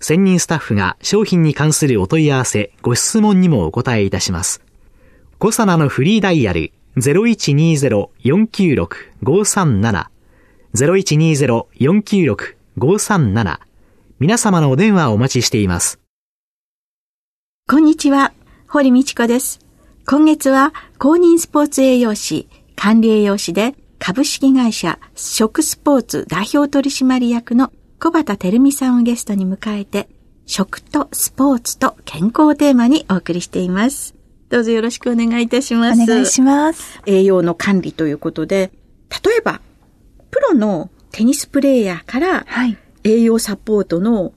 専任スタッフが商品に関するお問い合わせ、ご質問にもお答えいたします。コサナのフリーダイヤル0120-496-537 0120-496-537皆様のお電話をお待ちしています。こんにちは、堀道子です。今月は公認スポーツ栄養士、管理栄養士で株式会社食スポーツ代表取締役の小畑照美さんをゲストに迎えて、食とスポーツと健康をテーマにお送りしています。どうぞよろしくお願いいたします。お願いします。栄養の管理ということで、例えば、プロのテニスプレーヤーから、栄養サポートの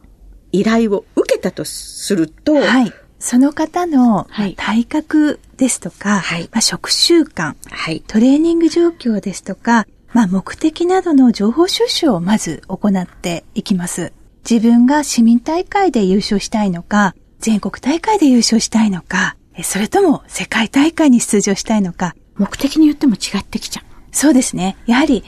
依頼を受けたとすると、はい、その方の体格ですとか、はい、まあ、食習慣、はい、トレーニング状況ですとか、まあ、目的などの情報収集をまず行っていきます。自分が市民大会で優勝したいのか、全国大会で優勝したいのか、それとも世界大会に出場したいのか。目的によっても違ってきちゃう。そうですね。やはり、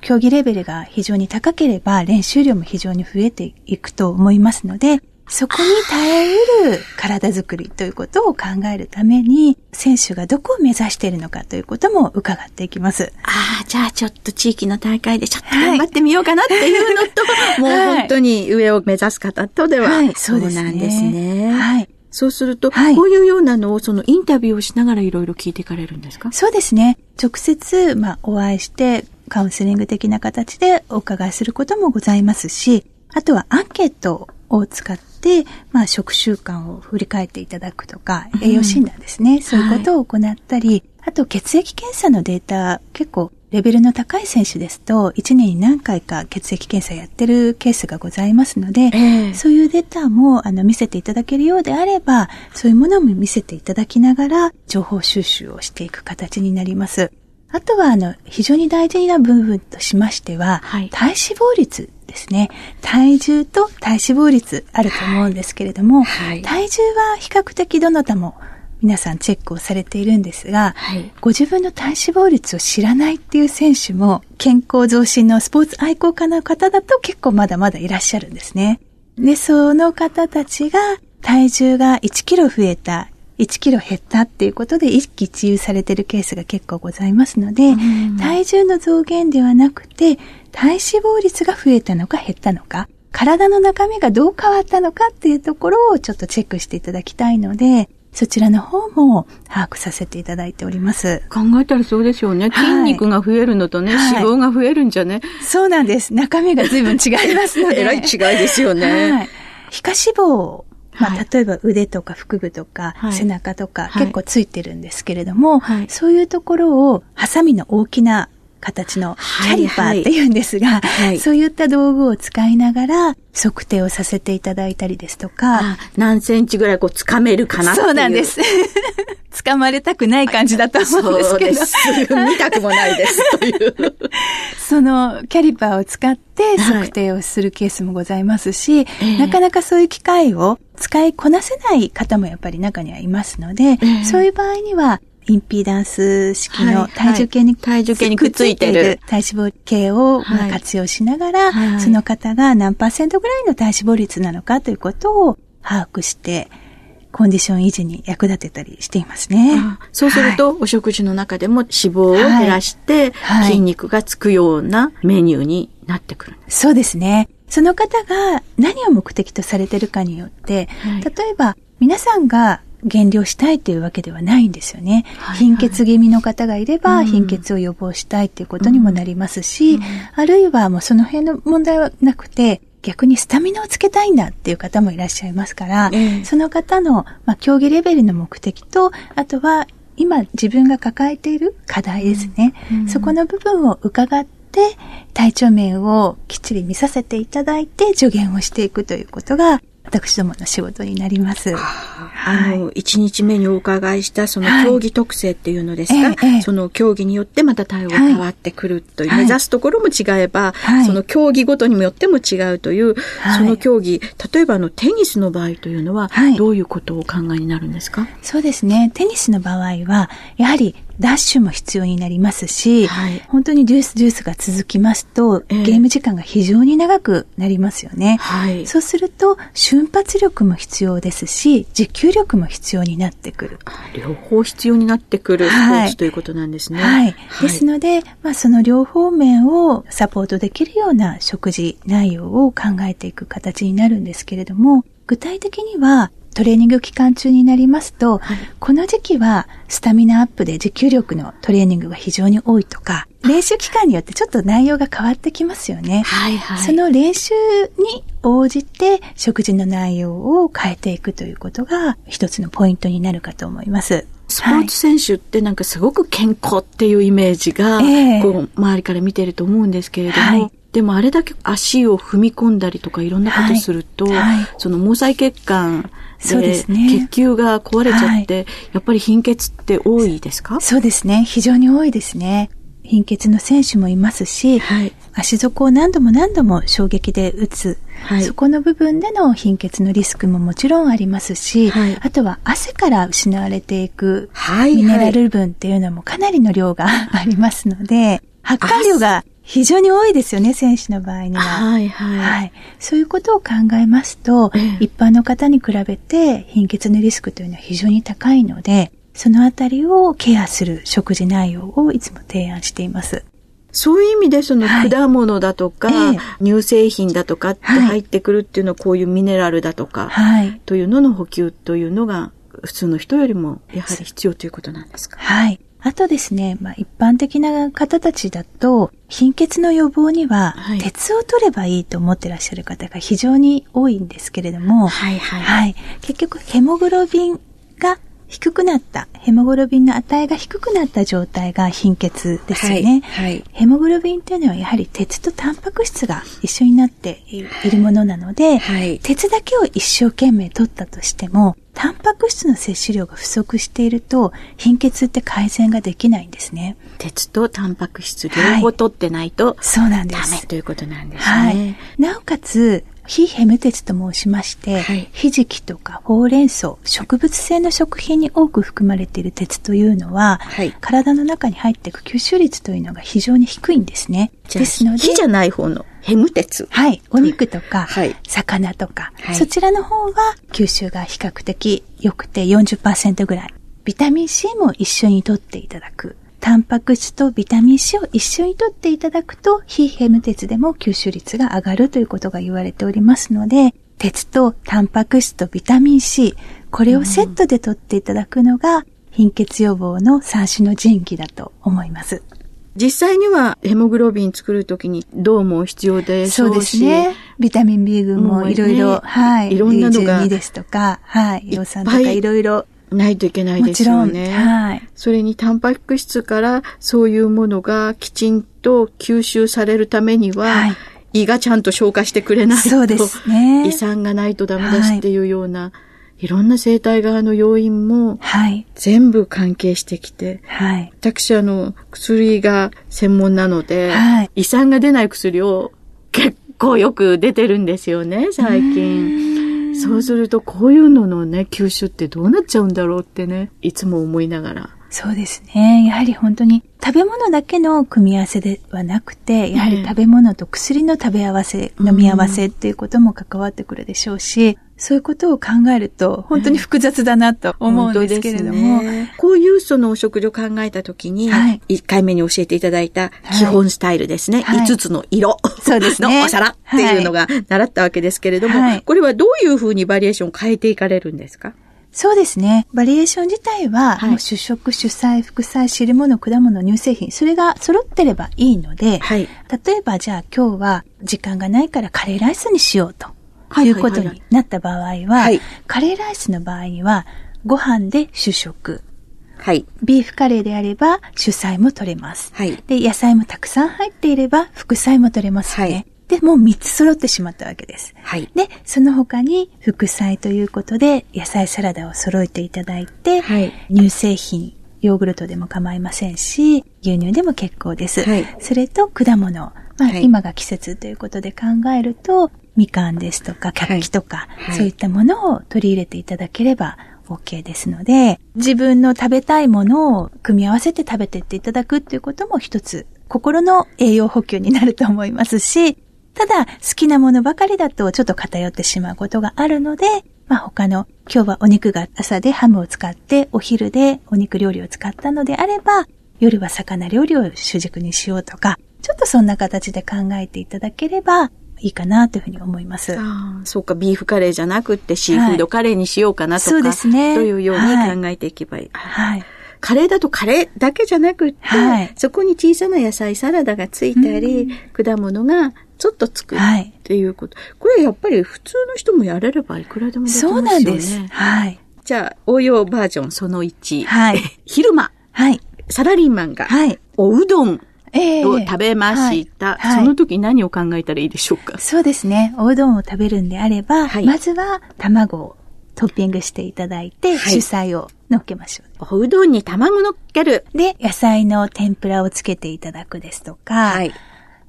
競技レベルが非常に高ければ練習量も非常に増えていくと思いますので、そこに耐えうる体づくりということを考えるために、選手がどこを目指しているのかということも伺っていきます。ああ、じゃあちょっと地域の大会でちょっと頑張ってみようかなっていうのと、はい、もう本当に上を目指す方とでは、はい、そうなんですね。はい。そうすると、はい、こういうようなのをそのインタビューをしながらいろいろ聞いていかれるんですか？そうですね。直接、まあ、お会いして、カウンセリング的な形でお伺いすることもございますし、あとはアンケートを使って、まあ、食習慣を振り返っていただくとか、栄養診断ですね、うん、そういうことを行ったり、はい、あと血液検査のデータ、結構レベルの高い選手ですと、1年に何回か血液検査やってるケースがございますので、えー、そういうデータもあの見せていただけるようであれば、そういうものも見せていただきながら、情報収集をしていく形になります。あとは、あの、非常に大事な部分としましては、はい、体脂肪率ですね。体重と体脂肪率あると思うんですけれども、はい、体重は比較的どなたも皆さんチェックをされているんですが、はい、ご自分の体脂肪率を知らないっていう選手も健康増進のスポーツ愛好家の方だと結構まだまだいらっしゃるんですね。で、その方たちが体重が1キロ増えた、1キロ減ったっていうことで意識一憂されているケースが結構ございますので、体重の増減ではなくて、体脂肪率が増えたのか減ったのか、体の中身がどう変わったのかっていうところをちょっとチェックしていただきたいので、そちらの方も把握させていただいております。考えたらそうでしょうね。筋肉が増えるのとね、はい、脂肪が増えるんじゃね。そうなんです。中身が随分違いますので。えらい違いですよね。はい、皮下脂肪まあ、例えば腕とか腹部とか背中とか結構ついてるんですけれども、はい、そういうところをハサミの大きな形のキャリパーっていうんですが、はいはい、そういった道具を使いながら測定をさせていただいたりですとか。何センチぐらいこう掴めるかなっていう。そうなんです。掴まれたくない感じだと思うんですけど。そうです。見たくもないです。という。そのキャリパーを使って測定をするケースもございますし、はい、なかなかそういう機械を使いこなせない方もやっぱり中にはいますので、えー、そういう場合にはインピーダンス式の体重計に、体重計にくっついてる。体脂肪計を活用しながら、はい、その方が何パーセントぐらいの体脂肪率なのかということを把握して、コンディション維持に役立てたりしていますね。そうすると、はい、お食事の中でも脂肪を減らして、筋肉がつくようなメニューになってくるんです、そうですね。その方が何を目的とされているかによって、例えば皆さんが減量したいというわけではないんですよね。はいはい。貧血気味の方がいれば、うん。貧血を予防したいということにもなりますし、うん。あるいはもうその辺の問題はなくて、逆にスタミナをつけたいんだっていう方もいらっしゃいますから、ええ。その方の、まあ、競技レベルの目的と、あとは今自分が抱えている課題ですね。うん。そこの部分を伺って、体調面をきっちり見させていただいて助言をしていくということが、私どもの仕事になります。あの、一日目にお伺いしたそのはい競技特性っていうのですか、その競技によってまた対応が変わってくるという、はい。目指すところも違えば、はい。その競技ごとによっても違うという、はい。その競技、例えばあのテニスの場合というのは、はい。どういうことをお考えになるんですか？そうですね。テニスの場合は、やはりダッシュも必要になりますし、はい本当にデュースデュースが続きますと、ええゲーム時間が非常に長くなりますよね。はい。そうすると、瞬発力も必要ですし、持久力も必要になってくる。両方必要になってくるスポーツということなんですね。はい。ですので、まあその両方面をサポートできるような食事内容を考えていく形になるんですけれども、具体的にはトレーニング期間中になりますと、はいこの時期はスタミナアップで持久力のトレーニングが非常に多いとか、練習期間によってちょっと内容が変わってきますよね。はいはい。その練習に応じて食事の内容を変えていくということが一つのポイントになるかと思います。スポーツ選手ってなんかすごく健康っていうイメージが、ええこう周りから見てると思うんですけれども、はいでもあれだけ足を踏み込んだりとかいろんなことすると、はいはいその毛細血管そうでですね。血球が壊れちゃって、やっぱり貧血って多いですか？そうですね。非常に多いですね。貧血の選手もいますし、はい。足底を何度も何度も衝撃で打つ、はい。そこの部分での貧血のリスクももちろんありますし、はい。あとは汗から失われていくはいミネラル分っていうのもかなりの量が ありますので、発汗量が非常に多いですよね、選手の場合には。はいはい。はい。そういうことを考えますと、ええ一般の方に比べて貧血のリスクというのは非常に高いので、そのあたりをケアする食事内容をいつも提案しています。そういう意味でそのはい果物だとか、ええ乳製品だとかってはい入ってくるっていうのはこういうミネラルだとか、はい。というのの補給というのが普通の人よりもやはり必要ということなんですか？はい。あとですね、まあ、一般的な方たちだと、貧血の予防にははい、鉄を取ればいいと思ってらっしゃる方が非常に多いんですけれども、はいはい。はい。結局、ヘモグロビンが低くなった、ヘモグロビンの値が低くなった状態が貧血ですよね。はいはい。ヘモグロビンっていうのはやはり鉄とタンパク質が一緒になっているものなので、はい。鉄だけを一生懸命取ったとしても、タンパク質の摂取量が不足していると、貧血って改善ができないんですね。鉄とタンパク質両方取ってないとそうなんでダメす。ということなんですはいね。。なおかつ、非ヘム鉄と申しまして、はいひじきとかほうれん草、植物性の食品に多く含まれている鉄というのは、はい体の中に入っていく吸収率というのが非常に低いんですね。ですので、火じゃない方のヘム鉄。はい。お肉とか、はい魚とか、はいそちらの方は吸収が比較的良くて40%ぐらい。ビタミン C も一緒に取っていただく。タンパク質とビタミン C を一緒に取っていただくと、非ヘム鉄でも吸収率が上がるということが言われておりますので、鉄とタンパク質とビタミン C、これをセットで取っていただくのが、貧血予防の三種の神器だと思います。実際にはヘモグロビン作るときに銅も必要でしそうでょうし、すね。ビタミン B 群もいろいろ、ねはい。いろんなのが B12 ですとか、はい。葉酸とかいろいろ。ないといけないですもちろん、よね。はい。それにタンパク質からそういうものがきちんと吸収されるためには、はい胃がちゃんと消化してくれないと、そうですね胃酸がないとダメだしっていうような、い、ろんな生態側の要因もはい。全部関係してきて、はい。私あの、薬が専門なので、はい胃酸が出ない薬を結構よく出てるんですよね、最近。そうすると、こういうののね、吸収ってどうなっちゃうんだろうってね、いつも思いながら。そうですね。やはり本当に食べ物だけの組み合わせではなくて、やはり食べ物と薬の食べ合わせ、飲み合わせっていうことも関わってくるでしょうし、そういうことを考えると、本当に複雑だなと思うんですけれども、ね。こういうそのお食事を考えたときに、はい。1回目に教えていただいた基本スタイルですね。はい。5つの色そうですね。のお皿っていうのが習ったわけですけれども、はい。これはどういうふうにバリエーションを変えていかれるんですか？そうですね。バリエーション自体は、はい。主食、主菜、副菜、汁物、果物、乳製品、それが揃ってればいいので、はい。例えばじゃあ今日は時間がないからカレーライスにしようと。はいいうことになった場合は、はいカレーライスの場合には、ご飯で主食。はい。ビーフカレーであれば主菜も取れます。はい。で、野菜もたくさん入っていれば副菜も取れますよね。はいで、もう3つ揃ってしまったわけです。はい。で、その他に副菜ということで野菜サラダを揃えていただいて、はい乳製品、ヨーグルトでも構いませんし、牛乳でも結構です。はいそれと果物。まあ、はい今が季節ということで考えると、みかんですとか、キャッキとか、はい。そういったものを取り入れていただければ OK ですので、自分の食べたいものを組み合わせて食べていっていただくっていうことも一つ、心の栄養補給になると思いますし、ただ、好きなものばかりだとちょっと偏ってしまうことがあるので、まあ他の、今日はお肉が朝でハムを使って、お昼でお肉料理を使ったのであれば、夜は魚料理を主軸にしようとか、ちょっとそんな形で考えていただければいいかなというふうに思います。ああ、そうか、ビーフカレーじゃなくってシーフードカレーにしようかなとか、そうですねというようはいに考えていけばいい？はい。カレーだとカレーだけじゃなくって、はいそこに小さな野菜サラダがついたり、果物がちょっとつくっはい。ていうこと。これやっぱり普通の人もやれればいくらでもできますよね。そうなんです。はい。じゃあ、応用バージョンその1。はい。昼間、はい。サラリーマンがはい。おうどんええを食べました？はいはいその時何を考えたらいいでしょうか？そうですね。おうどんを食べるんであれば、はいまずは卵をトッピングしていただいて、はい主菜を乗っけましょう。おうどんに卵乗っける。で、野菜の天ぷらをつけていただくですとか、はい。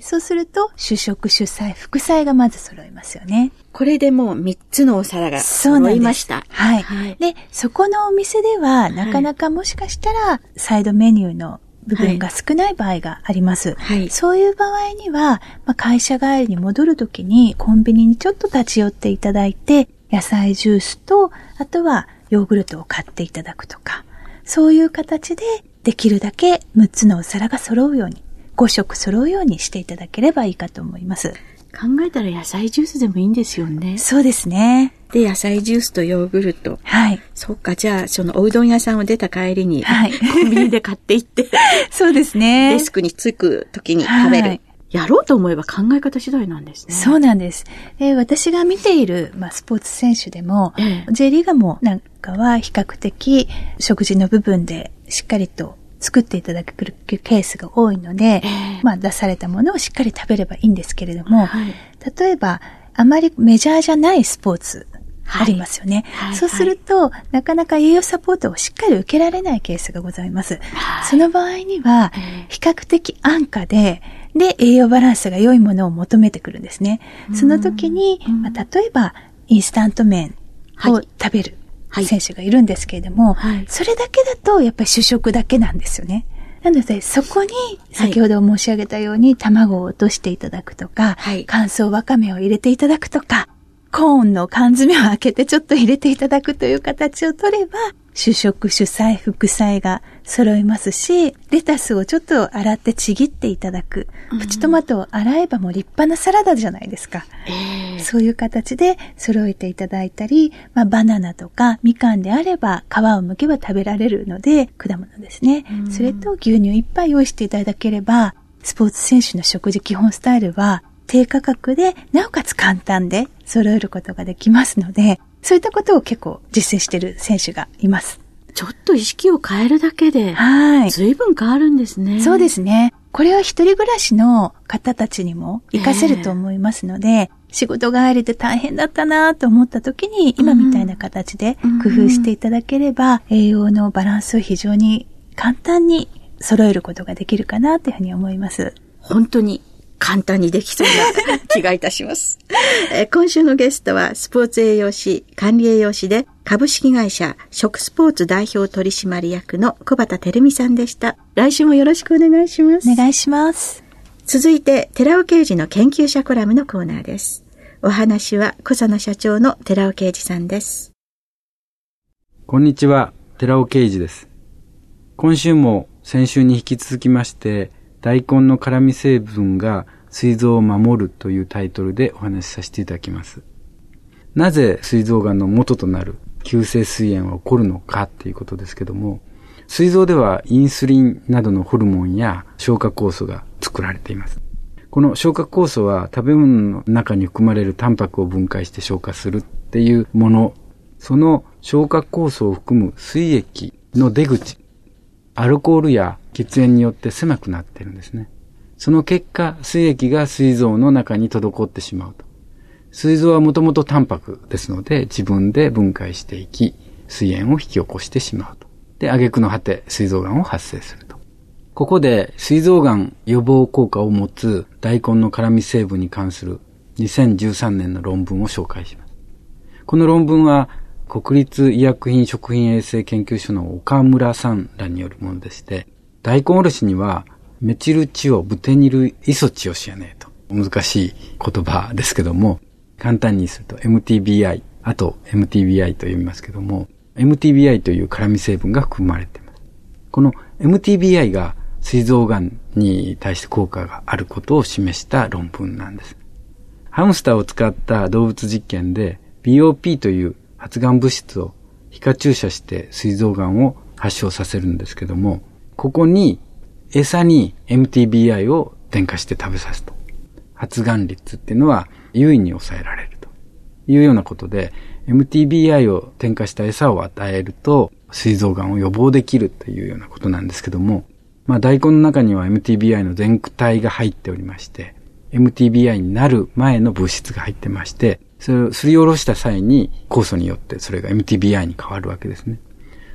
そうすると、主食、主菜、副菜がまず揃いますよね。これでもう3つのお皿が。揃いました。はい。はいで、そこのお店では、なかなかもしかしたら、サイドメニューの部分が少ない場合があります。はいそういう場合には、まあ、会社帰りに戻るときに、コンビニにちょっと立ち寄っていただいて、野菜ジュースと、あとはヨーグルトを買っていただくとか、そういう形で、できるだけ6つのお皿が揃うように、5食揃うようにしていただければいいかと思います。考えたら野菜ジュースでもいいんですよね。そうですね。で、野菜ジュースとヨーグルト。はい。そっか、じゃあ、そのおうどん屋さんを出た帰りに、はいコンビニで買っていって、そうですね。デスクに着く時に食べる。はいやろうと思えば考え方次第なんですね。そうなんです。で私が見ている、まあ、スポーツ選手でも、ええ J リーガもなんかは比較的食事の部分でしっかりと作っていただけるケースが多いので、ええまあ出されたものをしっかり食べればいいんですけれども、はい例えばあまりメジャーじゃないスポーツはいありますよね。はいそうすると、なかなか栄養サポートをしっかり受けられないケースがございます。はい。その場合にはええ、比較的安価で、で、栄養バランスが良いものを求めてくるんですね。その時に、うん。まあ、例えば、インスタント麺をはい。食べるはい。選手がいるんですけれども、はい。それだけだとやっぱり主食だけなんですよね。なので、そこに、先ほど申し上げたように、卵を落としていただくとか、はい。乾燥わかめを入れていただくとか、コーンの缶詰を開けてちょっと入れていただくという形を取れば、主食、主菜、副菜が揃いますし、レタスをちょっと洗ってちぎっていただく。プチトマトを洗えばもう立派なサラダじゃないですか。ええそういう形で揃えていただいたり、まあ、バナナとかみかんであれば皮を剥けば食べられるので、果物ですね。それと牛乳いっぱい用意していただければ、スポーツ選手の食事基本スタイルは低価格で、なおかつ簡単で揃えることができますので、そういったことを結構実践している選手がいます。ちょっと意識を変えるだけで、はい。随分変わるんですね。そうですね。これは一人暮らしの方たちにも活かせると思いますので、仕事帰りで大変だったなと思った時に、今みたいな形で工夫していただければ、栄養のバランスを非常に簡単に揃えることができるかなというふうに思います。本当に簡単にできそうな気がいたします。えー今週のゲストはスポーツ栄養士、管理栄養士で株式会社食スポーツ代表取締役の小畑照美さんでした。来週もよろしくお願いします。お願いします。続いて、寺尾刑事の研究者コラムのコーナーです。お話は小佐野社長の寺尾刑事さんです。こんにちは、寺尾啓二です。今週も先週に引き続きまして、大根の辛味成分が膵臓を守るというタイトルでお話しさせていただきます。なぜ膵臓がんの元となる急性膵炎は起こるのかっていうことですけども、膵臓ではインスリンなどのホルモンや消化酵素が作られています。この消化酵素は食べ物の中に含まれるタンパクを分解して消化するっていうもの、その消化酵素を含む膵液の出口、アルコールや血縁によって狭くなってるんですね。その結果、膵液が膵臓の中に滞ってしまうと。膵臓はもともとタンパクですので、自分で分解していき、膵炎を引き起こしてしまうと。で、挙句の果て、膵臓癌を発生すると。ここで、膵臓癌予防効果を持つ大根の辛味成分に関する2013年の論文を紹介します。この論文は、国立医薬品食品衛生研究所の岡村さんらによるものでして、大根おろしにはメチルチオブテニルイソチオシアネと難しい言葉ですけども、簡単にすると MTBI、あと MTBI と読みますけども、MTBI という辛味成分が含まれています。この MTBI が膵臓がんに対して効果があることを示した論文なんです。ハムスターを使った動物実験で BOP という発がん物質を皮下注射して膵臓がんを発症させるんですけども、ここに餌に MTBI を添加して食べさすと。発がん率っていうのは優位に抑えられるというようなことで、MTBI を添加した餌を与えると、膵臓がんを予防できるというようなことなんですけども、まあ大根の中には MTBI の全体が入っておりまして、MTBI になる前の物質が入ってまして、それをすりおろした際に酵素によってそれが MTBI に変わるわけですね。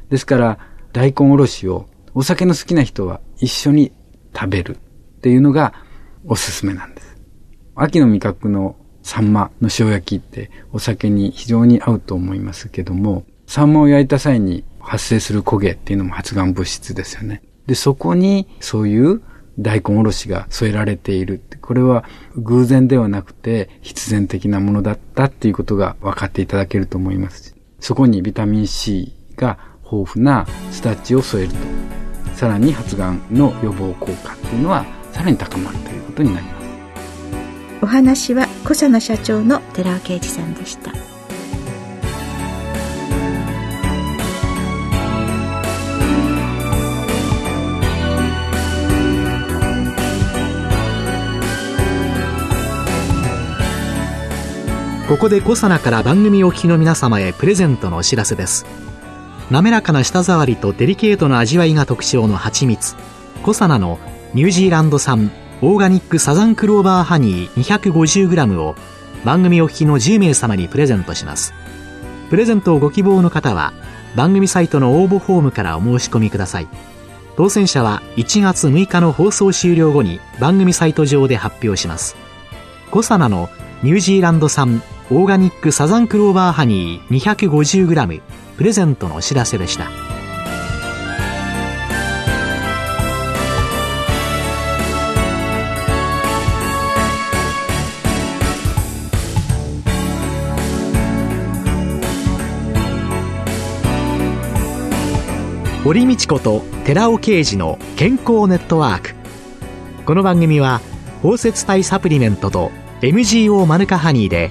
ですから、大根おろしをお酒の好きな人は一緒に食べるっていうのがおすすめなんです。秋の味覚のサンマの塩焼きってお酒に非常に合うと思いますけども、サンマを焼いた際に発生する焦げっていうのも発がん物質ですよね。で、そこにそういう大根おろしが添えられている。これは偶然ではなくて必然的なものだったっていうことが分かっていただけると思います。そこにビタミン C が豊富なスタッチを添えると、さらに発がんの予防効果っていうのはさらに高まるということになります。お話は小佐野社長の寺尾啓二さんでした。ここでコサナから番組お聞きの皆様へプレゼントのお知らせです滑らかな舌触りとデリケートな味わいが特徴の蜂蜜。コサナのニュージーランド産オーガニックサザンクローバーハニー 250g を番組お聞きの10名様にプレゼントします。プレゼントをご希望の方は番組サイトの応募フォームからお申し込みください。当選者は1月6日の放送終了後に番組サイト上で発表します。コサナのニュージーランド産オーガニックサザンクローバーハニー 250g プレゼントのお知らせでした。堀道子と寺尾啓二の健康ネットワークこの番組は包摂体サプリメントと MGO マヌカハニーで